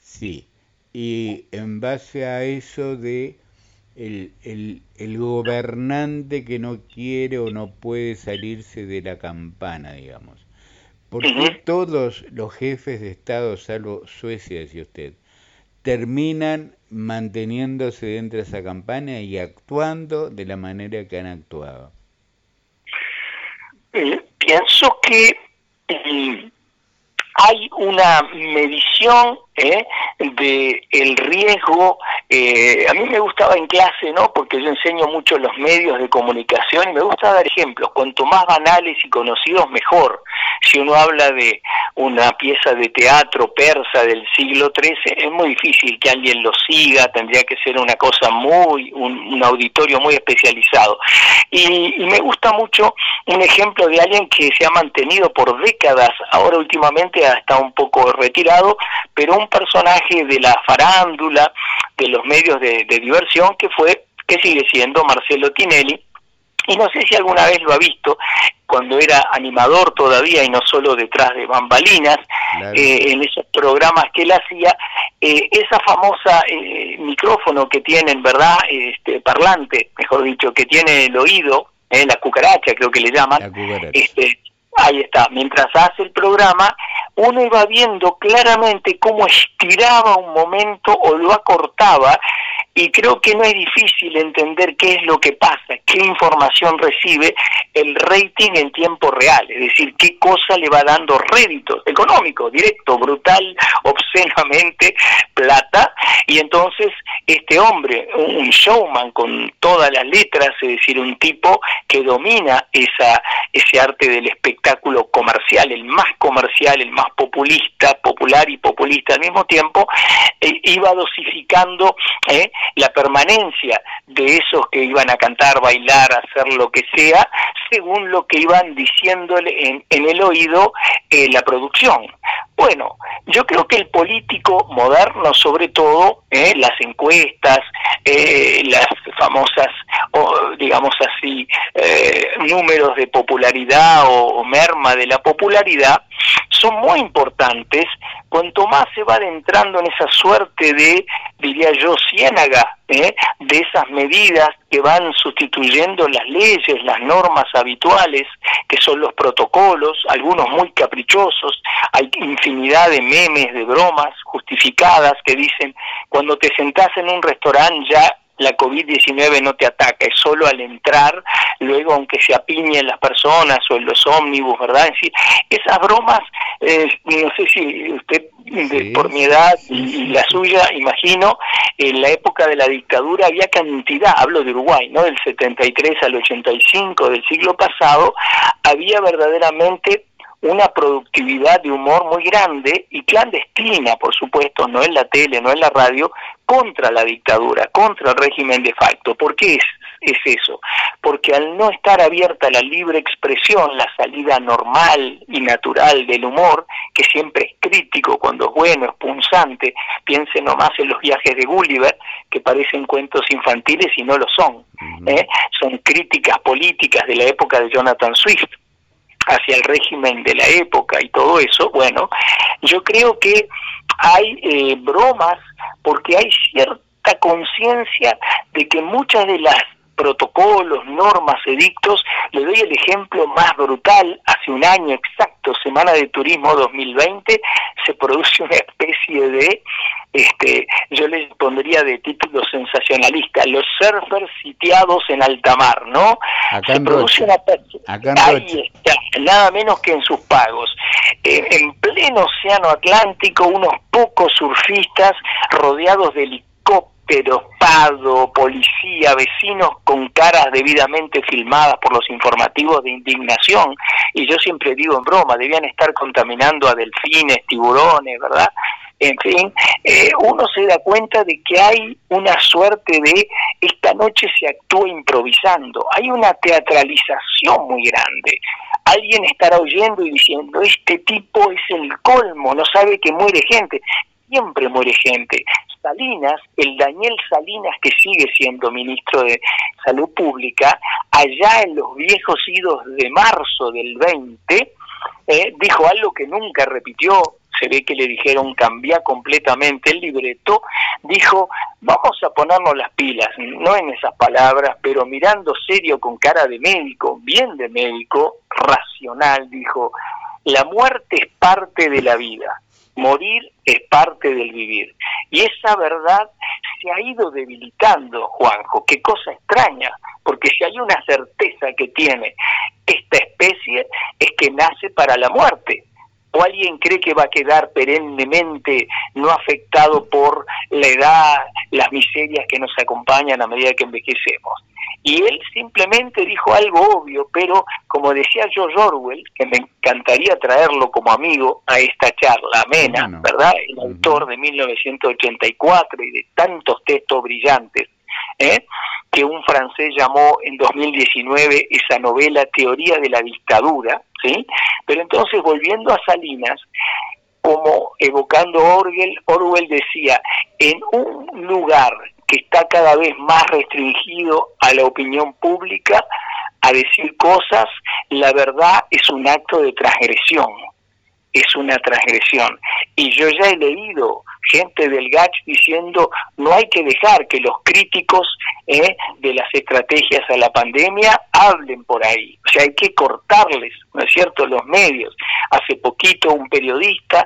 Sí. Y en base a eso de el, el, el, gobernante que no quiere o no puede salirse de la campana, digamos. Porque todos los jefes de Estado, salvo Suecia, decía usted, terminan manteniéndose dentro de esa campaña y actuando de la manera que han actuado? Eh, pienso que eh, hay una medición ¿eh? de el riesgo. Eh, a mí me gustaba en clase, ¿no? Porque yo enseño mucho los medios de comunicación y me gusta dar ejemplos. Cuanto más banales y conocidos, mejor. Si uno habla de una pieza de teatro persa del siglo XIII, es muy difícil que alguien lo siga, tendría que ser una cosa muy, un, auditorio muy especializado. Y, y me gusta mucho un ejemplo de alguien que se ha mantenido por décadas, ahora últimamente está un poco retirado, pero un personaje de la farándula, de los medios de, diversión, que fue, que sigue siendo Marcelo Tinelli, y no sé si alguna vez lo ha visto cuando era animador todavía y no solo detrás de bambalinas, eh, en esos programas que él hacía, eh, esa famosa eh, micrófono que tienen, ¿verdad? Este parlante, mejor dicho, que tiene el oído, la cucaracha creo que le llaman, este, ahí está, mientras hace el programa, uno iba viendo claramente cómo estiraba un momento o lo acortaba y creo que no es difícil entender qué es lo que pasa, qué información recibe el rating en tiempo real, es decir, qué cosa le va dando rédito económico, directo, brutal, [LAUGHS] obscenamente, plata, y entonces este hombre, un showman con todas las letras, es decir, un tipo que domina esa, ese arte del espectáculo comercial, el más comercial, el más populista, popular y populista al mismo tiempo, eh, iba dosificando eh, la permanencia de esos que iban a cantar, bailar, hacer lo que sea, según lo que iban diciéndole en, en el oído eh, la producción. Bueno, yo creo que el político moderno, sobre todo, eh, las encuestas, eh, las famosas, o, digamos así, eh, números de popularidad o, merma de la popularidad, son muy importantes cuanto más se va adentrando en esa suerte de, diría yo, ciénaga, ¿eh? de esas medidas que van sustituyendo las leyes, las normas habituales, que son los protocolos, algunos muy caprichosos, hay infinidad de memes, de bromas justificadas que dicen, cuando te sentás en un restaurante ya la COVID-19 no te ataca, es solo al entrar, luego aunque se apiñen las personas o en los ómnibus, ¿verdad? Es esas bromas, eh, no sé si usted por mi edad y, la suya, imagino, en la época de la dictadura había cantidad, hablo de Uruguay, ¿no? Del 73 al 85 del siglo pasado, había verdaderamente una productividad de humor muy grande y clandestina, por supuesto, no en la tele, no en la radio, contra la dictadura, contra el régimen de facto. ¿Por qué es, es eso? Porque al no estar abierta la libre expresión, la salida normal y natural del humor, que siempre es crítico cuando es bueno, es punzante, piense nomás en los viajes de Gulliver, que parecen cuentos infantiles y no lo son. ¿eh? Son críticas políticas de la época de Jonathan Swift hacia el régimen de la época y todo eso, bueno, yo creo que hay eh, bromas, porque hay cierta conciencia de que muchas de las protocolos, normas, edictos. Le doy el ejemplo más brutal. Hace un año exacto, Semana de Turismo 2020, se produce una especie de, este, yo le pondría de título sensacionalista, los surfers sitiados en alta mar, ¿no? Acá se produce una ahí está, nada menos que en sus pagos. en pleno océano Atlántico, unos pocos surfistas rodeados de helicópteros pero Pado, policía, vecinos con caras debidamente filmadas por los informativos de indignación, y yo siempre digo en broma, debían estar contaminando a delfines, tiburones, ¿verdad? En fin, eh, uno se da cuenta de que hay una suerte de esta noche se actúa improvisando, hay una teatralización muy grande. Alguien estará oyendo y diciendo, este tipo es el colmo, no sabe que muere gente siempre muere gente. Salinas, el Daniel Salinas que sigue siendo ministro de Salud Pública, allá en los viejos idos de marzo del 20, eh, dijo algo que nunca repitió, se ve que le dijeron cambia completamente el libreto, dijo vamos a ponernos las pilas, no en esas palabras, pero mirando serio con cara de médico, bien de médico, racional, dijo, la muerte es parte de la vida morir es parte del vivir. Y esa verdad se ha ido debilitando, Juanjo, qué cosa extraña, porque si hay una certeza que tiene esta especie es que nace para la muerte. ¿O alguien cree que va a quedar perennemente no afectado por la edad, las miserias que nos acompañan a medida que envejecemos? Y él simplemente dijo algo obvio, pero como decía George Orwell, que me encantaría traerlo como amigo a esta charla amena, ¿verdad? El autor de 1984 y de tantos textos brillantes, ¿eh? que un francés llamó en 2019 esa novela Teoría de la Dictadura, ¿sí? Pero entonces, volviendo a Salinas, como evocando Orwell, Orwell decía, en un lugar que está cada vez más restringido a la opinión pública, a decir cosas, la verdad es un acto de transgresión, es una transgresión. Y yo ya he leído gente del GACH diciendo no hay que dejar que los críticos eh, de las estrategias a la pandemia hablen por ahí, o sea, hay que cortarles, ¿no es cierto?, los medios. Hace poquito un periodista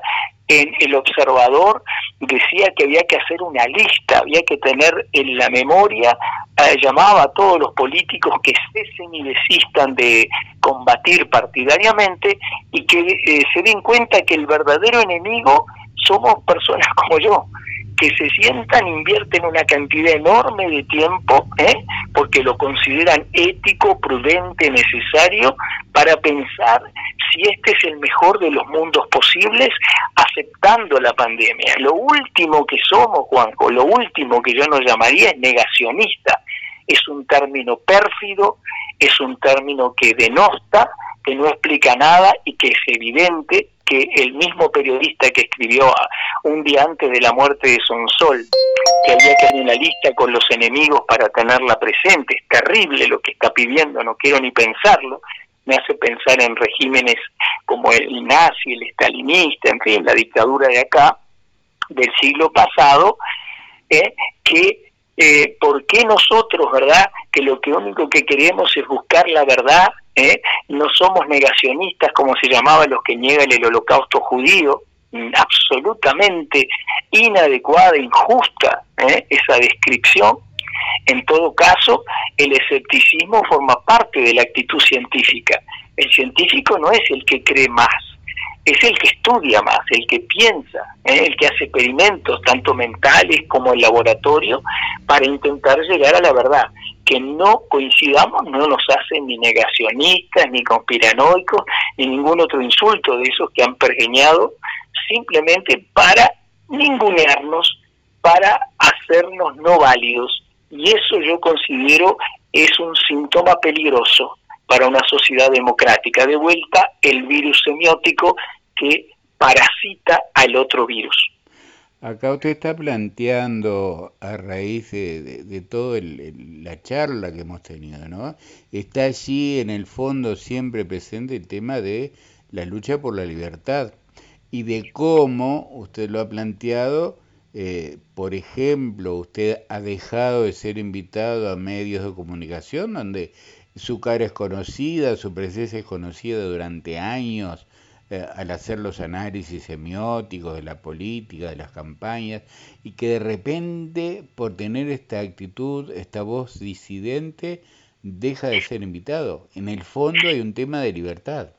El Observador decía que había que hacer una lista, había que tener en la memoria, eh, llamaba a todos los políticos que cesen y desistan de combatir partidariamente y que eh, se den cuenta que el verdadero enemigo somos personas [LAUGHS] como yo, que se sientan, invierten una cantidad enorme de tiempo, ¿eh? porque lo consideran ético, prudente, necesario, para pensar si este es el mejor de los mundos posibles, aceptando la pandemia. Lo último que somos, Juanjo, lo último que yo nos llamaría es negacionista. Es un término pérfido, es un término que denosta, que no explica nada y que es evidente que el mismo periodista que escribió un día antes de la muerte de Sonsol, que había que hacer una lista con los enemigos para tenerla presente, es terrible lo que está pidiendo, no quiero ni pensarlo, me hace pensar en regímenes como el nazi, el estalinista, en fin, la dictadura de acá, del siglo pasado, eh, que eh, ¿por qué nosotros, verdad, que lo que único que queremos es buscar la verdad, ¿eh? no somos negacionistas como se llamaba los que niegan el holocausto judío, mm, absolutamente inadecuada, injusta ¿eh? esa descripción. En todo caso, el escepticismo forma parte de la actitud científica. El científico no es el que cree más, es el que estudia más, el que piensa, ¿eh? el que hace experimentos tanto mentales como en laboratorio para intentar llegar a la verdad. Que no coincidamos no nos hace ni negacionistas, ni conspiranoicos, ni ningún otro insulto de esos que han pergeñado simplemente para ningunearnos, para hacernos no válidos. Y eso yo considero es un síntoma peligroso para una sociedad democrática. De vuelta, el virus semiótico que parasita al otro virus. Acá usted está planteando, a raíz de, de, toda la charla que hemos tenido, ¿no? Está allí en el fondo siempre presente el tema de la lucha por la libertad. y de cómo, usted lo ha planteado, eh, por ejemplo, usted ha dejado de ser invitado a medios de comunicación donde su cara es conocida, su presencia es conocida durante años eh, al hacer los análisis semióticos de la política, de las campañas, y que de repente, por tener esta actitud, esta voz disidente, deja de ser invitado. En el fondo hay un tema de libertad.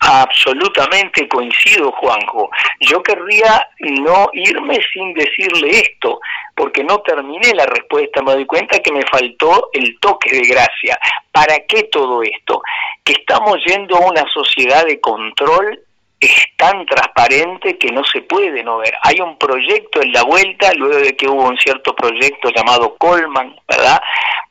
Absolutamente coincido, Juanjo. Yo querría no irme sin decirle esto, porque no terminé la respuesta, me doy cuenta que me faltó el toque de gracia. ¿Para qué todo esto? Que estamos yendo a una sociedad de control es tan transparente que no se puede no ver. Hay un proyecto en la vuelta, luego de que hubo un cierto proyecto llamado Colman, ¿verdad?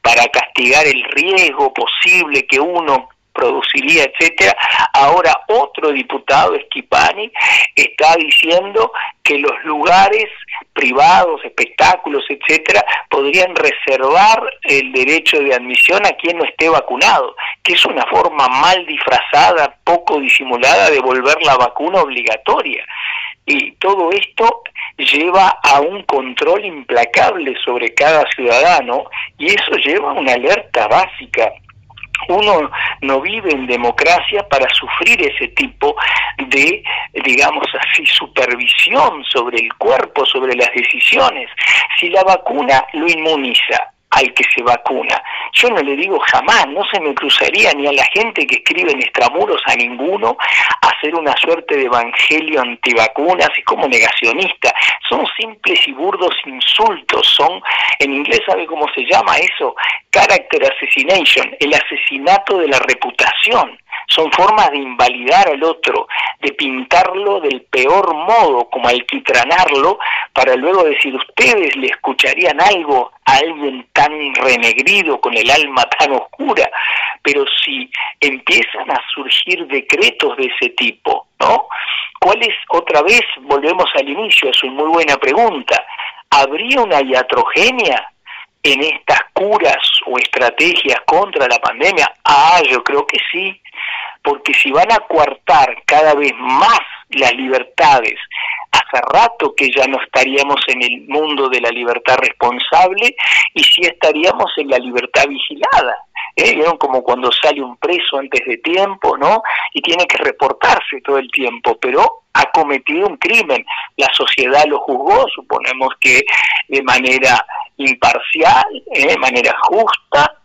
Para castigar el riesgo posible que uno produciría, etcétera. Ahora otro diputado, Esquipani, está diciendo que los lugares privados, espectáculos, etcétera, podrían reservar el derecho de admisión a quien no esté vacunado, que es una forma mal disfrazada, poco disimulada de volver la vacuna obligatoria. Y todo esto lleva a un control implacable sobre cada ciudadano y eso lleva a una alerta básica uno no vive en democracia para sufrir ese tipo de, digamos así, supervisión sobre el cuerpo, sobre las decisiones. Si la vacuna lo inmuniza, al que se vacuna. Yo no le digo jamás, no se me cruzaría ni a la gente que escribe en extramuros a ninguno hacer una suerte de evangelio antivacunas y como negacionista. Son simples y burdos insultos, son, en inglés sabe cómo se llama eso, character assassination, el asesinato de la reputación. Son formas de invalidar al otro, de pintarlo del peor modo, como alquitranarlo, para luego decir, ustedes le escucharían algo a alguien tan renegrido, con el alma tan oscura, pero si empiezan a surgir decretos de ese tipo, ¿no? ¿Cuál es, otra vez, volvemos al inicio, es una muy buena pregunta, ¿habría una iatrogenia en estas curas o estrategias contra la pandemia? Ah, yo creo que sí, porque si van a coartar cada vez más las libertades, hace rato que ya no estaríamos en el mundo de la libertad responsable y sí estaríamos en la libertad vigilada. ¿Eh? ¿Vieron como cuando sale un preso antes de tiempo, ¿no? Y tiene que reportarse todo el tiempo, pero ha cometido un crimen. La sociedad lo juzgó, suponemos que de manera imparcial, ¿eh? de manera justa,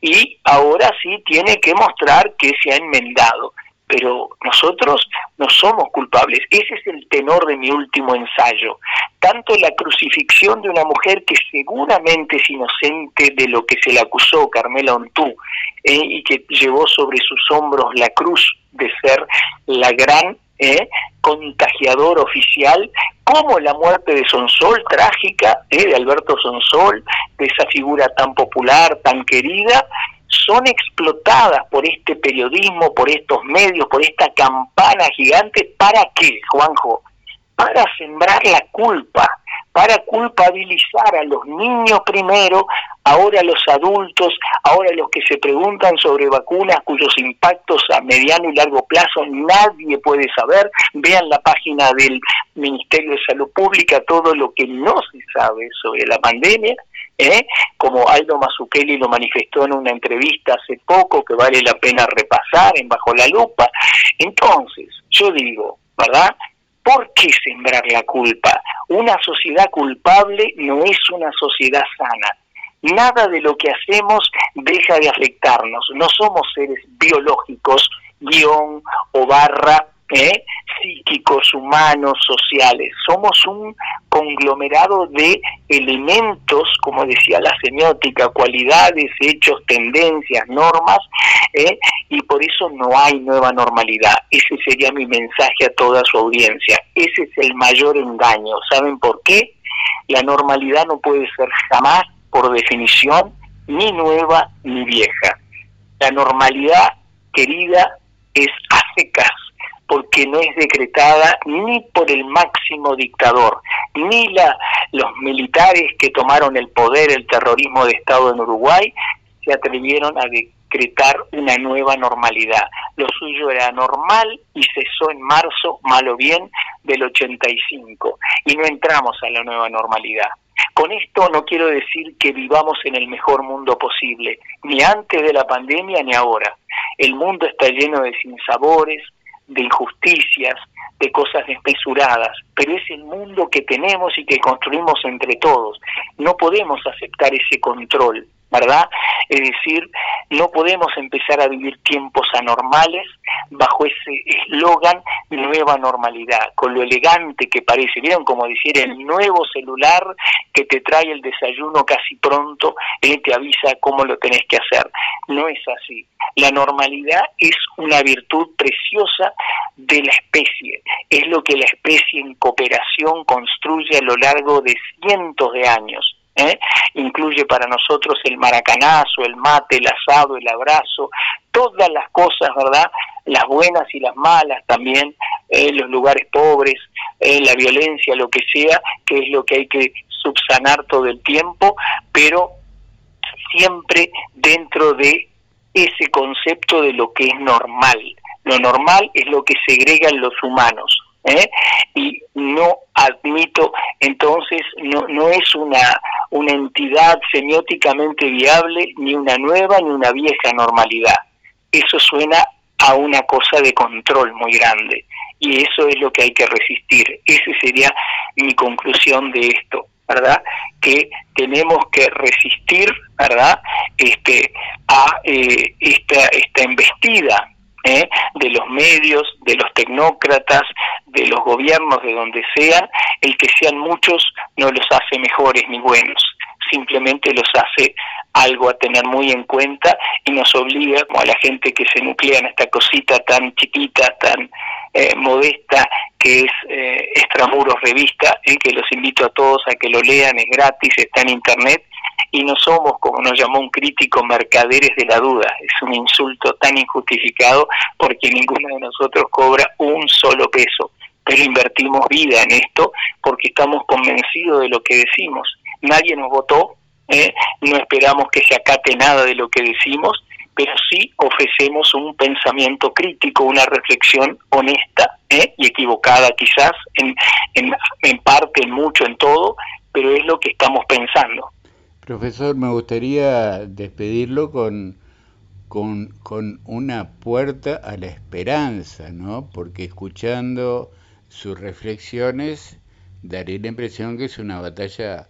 y ahora sí tiene que mostrar que se ha enmendado. Pero nosotros no somos culpables. Ese es el tenor de mi último ensayo. Tanto la crucifixión de una mujer que seguramente es inocente de lo que se le acusó, Carmela Ontú, eh, y que llevó sobre sus hombros la cruz de ser la gran ¿eh? contagiador oficial, como la muerte de Sonsol, trágica, ¿eh? de Alberto Sonsol, de esa figura tan popular, tan querida, son explotadas por este periodismo, por estos medios, por esta campana gigante. ¿Para qué, Juanjo? Para sembrar la culpa, para culpabilizar a los niños primero, ahora los adultos, ahora los que se preguntan sobre vacunas cuyos impactos a mediano y largo plazo nadie puede saber. Vean la página del Ministerio de Salud Pública todo lo que no se sabe sobre la pandemia. ¿eh? como Aldo Mazzucchelli lo manifestó en una entrevista hace poco, que vale la pena repasar en Bajo la Lupa. Entonces, yo digo, ¿verdad? ¿Por qué sembrar la culpa? Una sociedad culpable no es una sociedad sana. Nada de lo que hacemos deja de afectarnos. No somos seres biológicos, guion o barra ¿eh? psíquicos, humanos, sociales. Somos un conglomerado de elementos, como decía la semiótica, cualidades, hechos, tendencias, normas, ¿eh? y por eso no hay nueva normalidad. Ese sería mi mensaje a toda su audiencia. Ese es el mayor engaño. ¿Saben por qué? La normalidad no puede ser jamás, por definición, ni nueva ni vieja. La normalidad, querida, es a porque no es decretada ni por el máximo dictador, ni la, los militares que tomaron el poder, el terrorismo de Estado en Uruguay, se atrevieron a decretar una nueva normalidad. Lo suyo era normal y cesó en marzo, mal o bien, del 85. Y no entramos a la nueva normalidad. Con esto no quiero decir que vivamos en el mejor mundo posible, ni antes de la pandemia ni ahora. El mundo está lleno de sinsabores, de injusticias, de cosas desmesuradas, pero es el mundo que tenemos y que construimos entre todos. No podemos aceptar ese control, ¿verdad? Es decir, no podemos empezar a vivir tiempos anormales bajo ese eslogan nueva normalidad, con lo elegante que parece, ¿vieron? Como decir, el nuevo celular que te trae el desayuno casi pronto, él te avisa cómo lo tenés que hacer. No es así. La normalidad es una virtud preciosa de la especie, es lo que la especie en cooperación construye a lo largo de cientos de años. ¿Eh? incluye para nosotros el maracanazo, el mate, el asado, el abrazo, todas las cosas, ¿verdad? Las buenas y las malas también, eh, los lugares pobres, eh, la violencia, lo que sea, que es lo que hay que subsanar todo el tiempo, pero siempre dentro de ese concepto de lo que es normal. Lo normal es lo que segregan los humanos. ¿Eh? y no admito entonces no no es una una entidad semióticamente viable ni una nueva ni una vieja normalidad. Eso suena a una cosa de control muy grande y eso es lo que hay que resistir. Esa sería mi conclusión de esto verdad que tenemos que resistir verdad este a eh, esta esta embestida ¿eh? de los medios, de los tecnócratas, de los gobiernos, de donde sean, el que sean muchos no los hace mejores ni buenos, simplemente los hace algo a tener muy en cuenta y nos obliga, como a la gente que se nuclea en esta cosita tan chiquita, tan eh, modesta, que es eh, Extramuros Revista, que los invito a todos a que lo lean, es gratis, está en internet, y no somos, como nos llamó un crítico, mercaderes de la duda. Es un insulto tan injustificado porque ninguno de nosotros cobra un solo peso, pero invertimos vida en esto porque estamos convencidos de lo que decimos. Nadie nos votó, ¿eh? no esperamos que se acate nada de lo que decimos, pero sí ofrecemos un pensamiento crítico, una reflexión honesta ¿eh? y equivocada quizás, en, en, en parte, en mucho, en todo, pero es lo que estamos pensando. Profesor, me gustaría despedirlo con, con, con, una puerta a la esperanza, ¿no? Porque escuchando sus reflexiones daría la impresión que es una batalla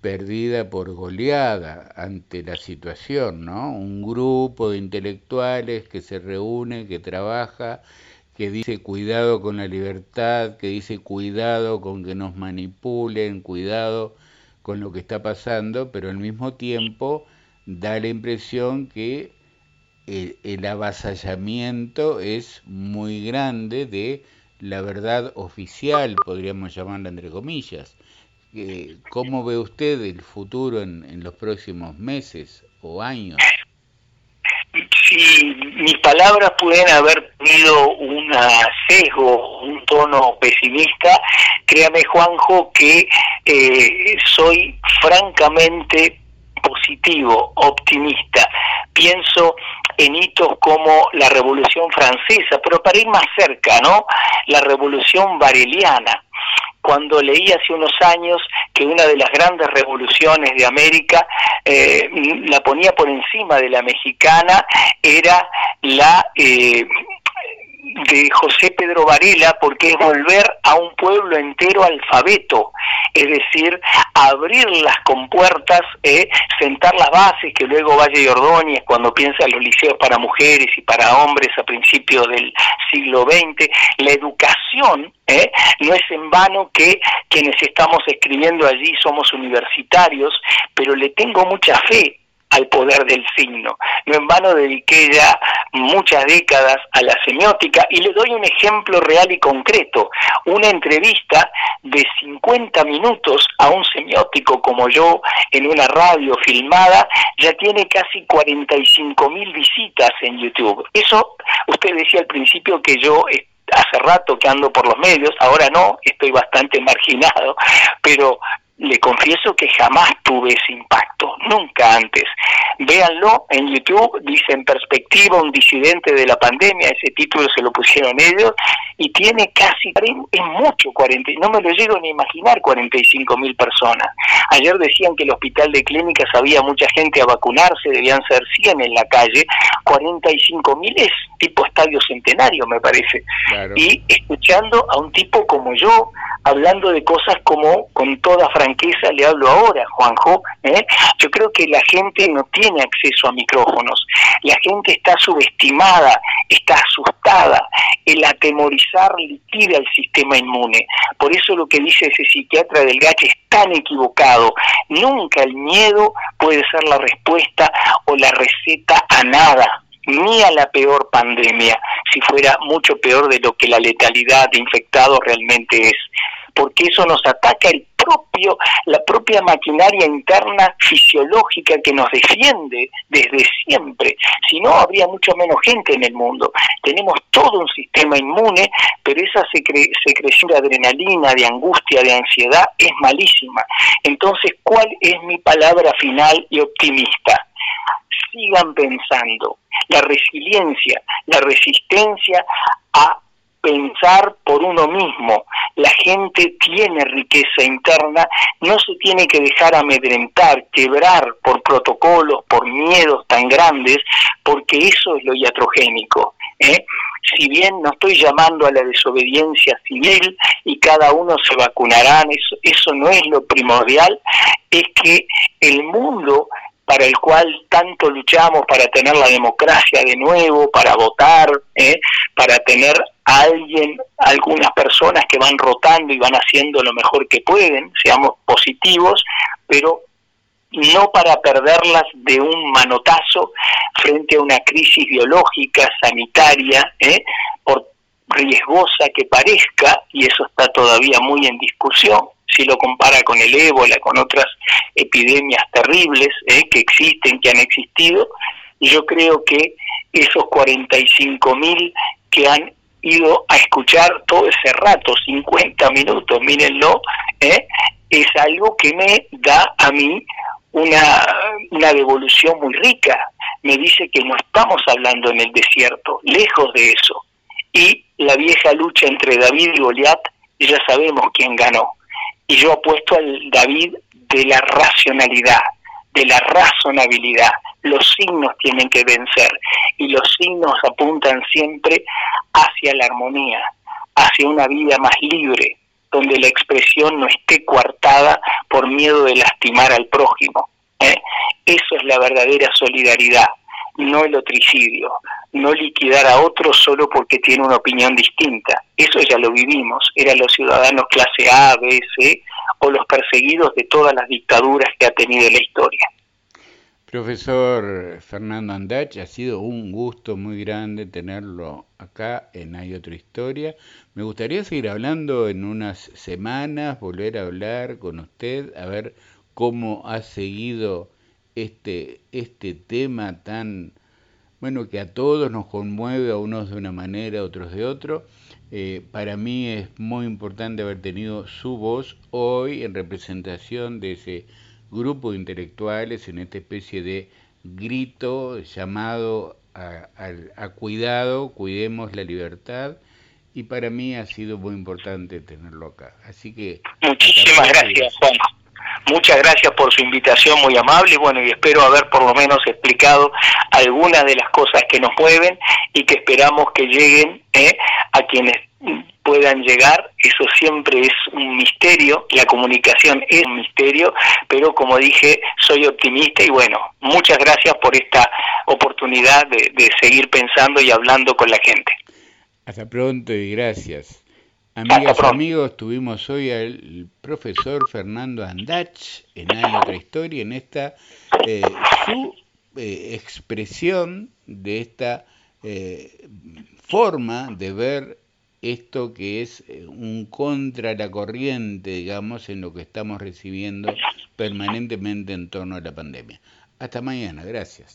perdida por goleada ante la situación, ¿no? Un grupo de intelectuales que se reúne, que trabaja, que dice cuidado con la libertad, que dice cuidado con que nos manipulen, cuidado con lo que está pasando, pero al mismo tiempo da la impresión que el, avasallamiento es muy grande de la verdad oficial, podríamos llamarla entre comillas. ¿Cómo ve usted el futuro en, en los próximos meses o años? Si mis palabras pueden haber tenido un sesgo, un tono pesimista, créame Juanjo que eh, soy francamente positivo, optimista. Pienso en hitos como la Revolución Francesa, pero para ir más cerca, ¿no? La Revolución Vareliana cuando leí hace unos años que una de las grandes revoluciones de América eh, la ponía por encima de la mexicana, era la eh, de José Pedro Varela porque es volver a un pueblo entero alfabeto, es decir, abrir las compuertas, eh, sentar las bases que luego Valle y Ordóñez cuando piensa en los liceos para mujeres y para hombres a principios del siglo XX, la educación, eh, no es en vano que quienes estamos escribiendo allí somos universitarios, pero le tengo mucha fe al poder del signo. No en vano dediqué ya muchas décadas a la semiótica y le doy un ejemplo real y concreto. Una entrevista de 50 minutos a un semiótico como yo en una radio filmada ya tiene casi 45 mil visitas en YouTube. Eso, usted decía al principio que yo hace rato que ando por los medios, ahora no, estoy bastante marginado, pero le confieso que jamás tuve ese impacto, nunca antes. Véanlo en YouTube, dice en perspectiva un disidente de la pandemia, ese título se lo pusieron ellos, y tiene casi, es mucho, 40, no me lo llego ni a imaginar, 45 mil personas. Ayer decían que el hospital de clínicas había mucha gente a vacunarse, debían ser 100 en la calle, 45 mil es tipo estadio centenario, me parece. Y escuchando a un tipo como yo, hablando de cosas como con toda franqueza le hablo ahora, Juanjo, ¿eh? yo creo que la gente no tiene acceso a micrófonos, la gente está subestimada, está asustada, el liquida el sistema inmune. Por eso lo que dice ese psiquiatra del GACH es tan equivocado. Nunca el miedo puede ser la respuesta o la receta a nada ni a la peor pandemia, si fuera mucho peor de lo que la letalidad de infectados realmente es, porque eso nos ataca el propio, la propia maquinaria interna fisiológica que nos defiende desde siempre. Si no, habría mucho menos gente en el mundo. Tenemos todo un sistema inmune, pero esa secreción de adrenalina, de angustia, de ansiedad es malísima. Entonces, ¿cuál es mi palabra final y optimista? Sigan pensando la resiliencia, la resistencia a pensar por uno mismo. La gente tiene riqueza interna, no se tiene que dejar amedrentar, quebrar por protocolos, por miedos tan grandes, porque eso es lo iatrogénico. ¿eh? Si bien no estoy llamando a la desobediencia civil y cada uno se vacunará, eso, eso no es lo primordial, es que el mundo para el cual tanto luchamos para tener la democracia de nuevo, para votar, ¿eh? para tener alguien, algunas personas que van rotando y van haciendo lo mejor que pueden, seamos positivos, pero no para perderlas de un manotazo frente a una crisis biológica, sanitaria, ¿eh? por riesgosa que parezca, y eso está todavía muy en discusión, si lo compara con el ébola, con otras epidemias terribles eh, que existen, que han existido, yo creo que esos 45 mil que han ido a escuchar todo ese rato, 50 minutos, mírenlo, eh, es algo que me da a mí una, una devolución muy rica. Me dice que no estamos hablando en el desierto, lejos de eso. Y la vieja lucha entre David y Goliat, ya sabemos quién ganó y yo apuesto al David de la racionalidad, de la razonabilidad. Los signos tienen que vencer y los signos apuntan siempre hacia la armonía, hacia una vida más libre, donde la expresión no esté coartada por miedo de lastimar al prójimo. ¿eh? Eso es la verdadera solidaridad, no el otricidio, no liquidar a otro solo porque tiene una opinión distinta. Eso ya lo vivimos, eran los ciudadanos clase A, B, C o los perseguidos de todas las dictaduras que ha tenido la historia. Profesor Fernando Andach, ha sido un gusto muy grande tenerlo acá en Hay otra historia. Me gustaría seguir hablando en unas semanas, volver a hablar con usted, a ver cómo ha seguido este, este tema tan bueno, que a todos nos conmueve, a unos de una manera, a otros de otro. Eh, para mí es muy importante haber tenido su voz hoy en representación de ese grupo de intelectuales en esta especie de grito llamado a, a cuidado, cuidemos la libertad y para mí ha sido muy importante tenerlo acá. Así que... Muchísimas gracias, Juan. Muchas gracias por su invitación muy amable, bueno, y espero haber por lo menos explicado algunas de las cosas que nos mueven y que esperamos que lleguen ¿eh? a quienes puedan llegar, eso siempre es un misterio, la comunicación es un misterio, pero como dije, soy optimista y bueno, muchas gracias por esta oportunidad de seguir pensando y hablando con la gente. Hasta pronto y gracias. Amigas y amigos, tuvimos hoy al profesor Fernando Andach en Hay otra historia, en esta eh, su eh, expresión de esta eh, forma de ver esto que es un contra la corriente, digamos, en lo que estamos recibiendo permanentemente en torno a la pandemia. Hasta mañana, gracias.